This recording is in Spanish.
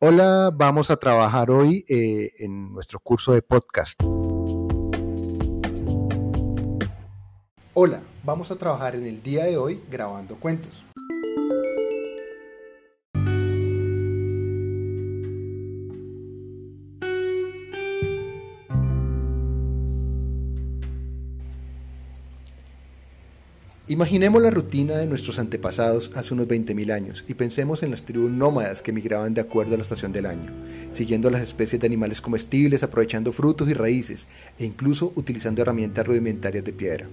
Hola, vamos a trabajar hoy eh, en nuestro curso de podcast. Hola, vamos a trabajar en el día de hoy grabando cuentos. Imaginemos la rutina de nuestros antepasados hace unos 20.000 años y pensemos en las tribus nómadas que migraban de acuerdo a la estación del año, siguiendo las especies de animales comestibles, aprovechando frutos y raíces e incluso utilizando herramientas rudimentarias de piedra.